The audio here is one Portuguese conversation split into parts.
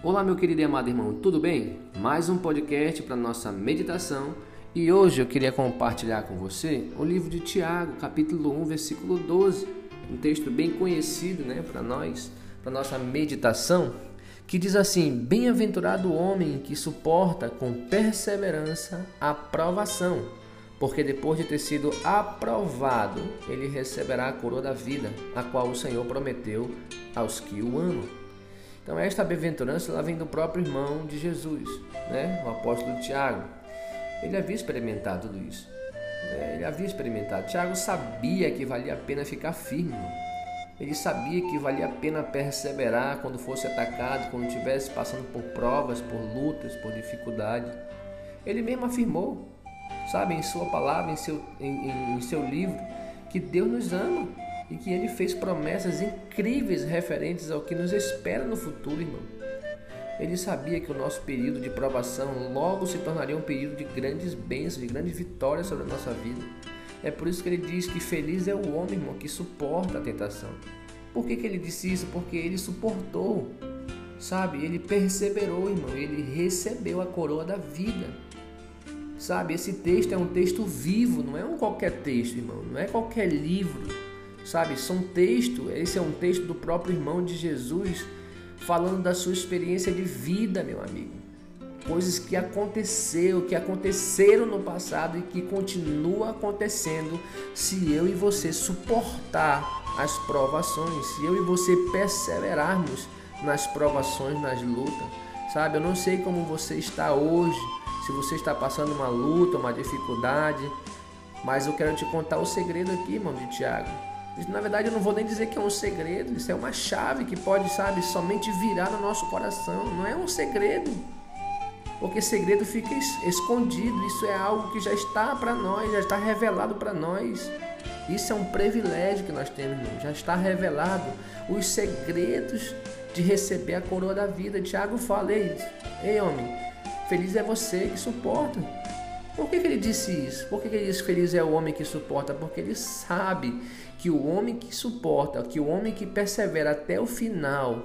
Olá, meu querido e amado irmão, tudo bem? Mais um podcast para nossa meditação e hoje eu queria compartilhar com você o livro de Tiago, capítulo 1, versículo 12, um texto bem conhecido né, para nós, para nossa meditação, que diz assim: Bem-aventurado o homem que suporta com perseverança a provação, porque depois de ter sido aprovado, ele receberá a coroa da vida, a qual o Senhor prometeu aos que o amam. Então esta bem-aventurança ela vem do próprio irmão de Jesus, né? o apóstolo Tiago. Ele havia experimentado tudo isso. Né? Ele havia experimentado. Tiago sabia que valia a pena ficar firme. Ele sabia que valia a pena perseverar quando fosse atacado, quando estivesse passando por provas, por lutas, por dificuldade. Ele mesmo afirmou, sabe, em sua palavra, em seu, em, em seu livro, que Deus nos ama e que ele fez promessas incríveis referentes ao que nos espera no futuro, irmão. Ele sabia que o nosso período de provação logo se tornaria um período de grandes bênçãos, de grandes vitórias sobre a nossa vida. É por isso que ele diz que feliz é o homem, irmão, que suporta a tentação. Por que, que ele disse isso? Porque ele suportou, sabe? Ele perseverou, irmão. Ele recebeu a coroa da vida. Sabe? Esse texto é um texto vivo, não é um qualquer texto, irmão. Não é qualquer livro sabe? São texto, esse é um texto do próprio irmão de Jesus falando da sua experiência de vida, meu amigo. Coisas que aconteceu, que aconteceram no passado e que continua acontecendo se eu e você suportar as provações, se eu e você perseverarmos nas provações, nas lutas. Sabe? Eu não sei como você está hoje, se você está passando uma luta, uma dificuldade, mas eu quero te contar o segredo aqui, irmão de Tiago. Na verdade, eu não vou nem dizer que é um segredo, isso é uma chave que pode, sabe, somente virar no nosso coração. Não é um segredo, porque segredo fica escondido. Isso é algo que já está para nós, já está revelado para nós. Isso é um privilégio que nós temos, irmão. já está revelado os segredos de receber a coroa da vida. Tiago fala, ei, ei homem, feliz é você que suporta. Por que, que ele disse isso? Por que, que ele disse feliz é o homem que suporta? Porque ele sabe que o homem que suporta, que o homem que persevera até o final,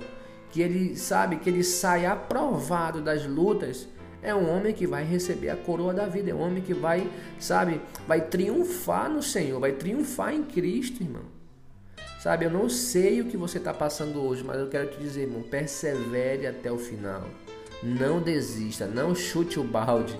que ele sabe que ele sai aprovado das lutas, é um homem que vai receber a coroa da vida, é um homem que vai, sabe, vai triunfar no Senhor, vai triunfar em Cristo, irmão. Sabe, eu não sei o que você está passando hoje, mas eu quero te dizer, irmão, persevere até o final. Não desista, não chute o balde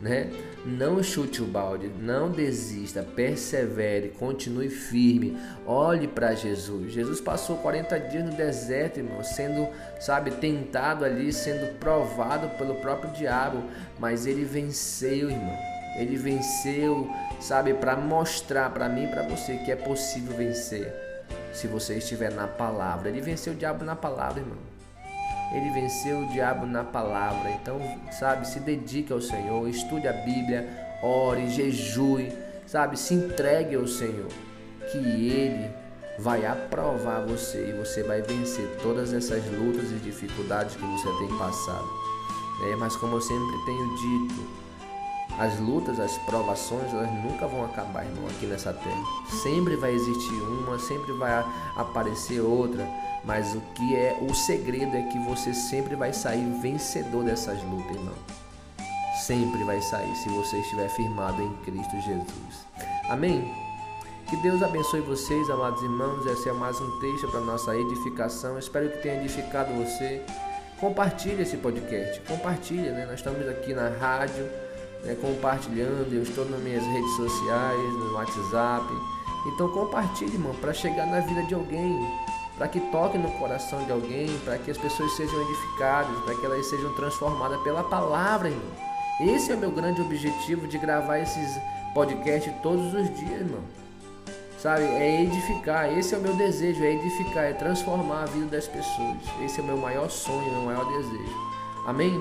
né? Não chute o balde, não desista, persevere, continue firme, olhe para Jesus. Jesus passou 40 dias no deserto, irmão, sendo, sabe, tentado ali, sendo provado pelo próprio diabo, mas ele venceu, irmão. Ele venceu, sabe, para mostrar para mim e para você que é possível vencer. Se você estiver na palavra, ele venceu o diabo na palavra, irmão ele venceu o diabo na palavra. Então, sabe, se dedique ao Senhor, estude a Bíblia, ore, jejue, sabe, se entregue ao Senhor, que Ele vai aprovar você e você vai vencer todas essas lutas e dificuldades que você tem passado. É, mas como eu sempre tenho dito, as lutas, as provações, elas nunca vão acabar, irmão, aqui nessa terra. Sempre vai existir uma, sempre vai aparecer outra, mas o que é o segredo é que você sempre vai sair vencedor dessas lutas, irmão. Sempre vai sair se você estiver firmado em Cristo Jesus. Amém? Que Deus abençoe vocês, amados irmãos. Esse é mais um texto para nossa edificação. Espero que tenha edificado você. Compartilhe esse podcast. Compartilhe, né? Nós estamos aqui na rádio né, compartilhando. Eu estou nas minhas redes sociais, no WhatsApp. Então compartilhe, irmão, para chegar na vida de alguém, para que toque no coração de alguém, para que as pessoas sejam edificadas, para que elas sejam transformadas pela palavra, irmão. Esse é o meu grande objetivo de gravar esses podcasts todos os dias, irmão. Sabe? É edificar. Esse é o meu desejo, é edificar, é transformar a vida das pessoas. Esse é o meu maior sonho, meu maior desejo. Amém?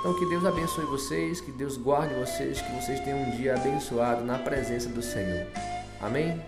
Então que Deus abençoe vocês, que Deus guarde vocês, que vocês tenham um dia abençoado na presença do Senhor. Amém?